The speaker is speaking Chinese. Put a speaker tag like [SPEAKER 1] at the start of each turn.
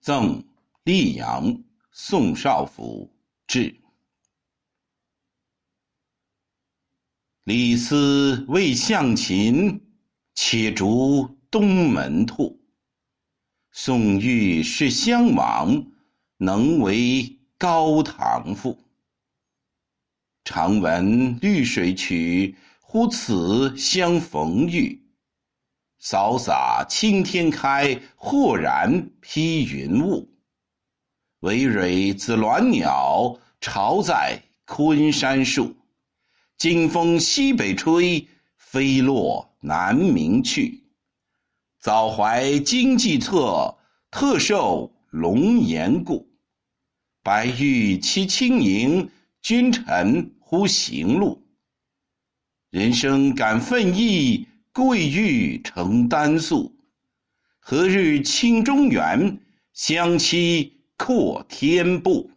[SPEAKER 1] 赠溧阳宋少府志。李斯为向秦，且逐东门兔。宋玉是襄王，能为高唐赋。常闻绿水曲，乎此相逢遇。扫洒青天开，豁然披云雾。惟蕊紫鸾鸟，巢在昆山树。金风西北吹，飞落南冥去。早怀金计策，特受龙颜顾。白玉期轻盈，君臣乎行路。人生感奋意，桂玉成丹素。何日清中原，相期阔天步。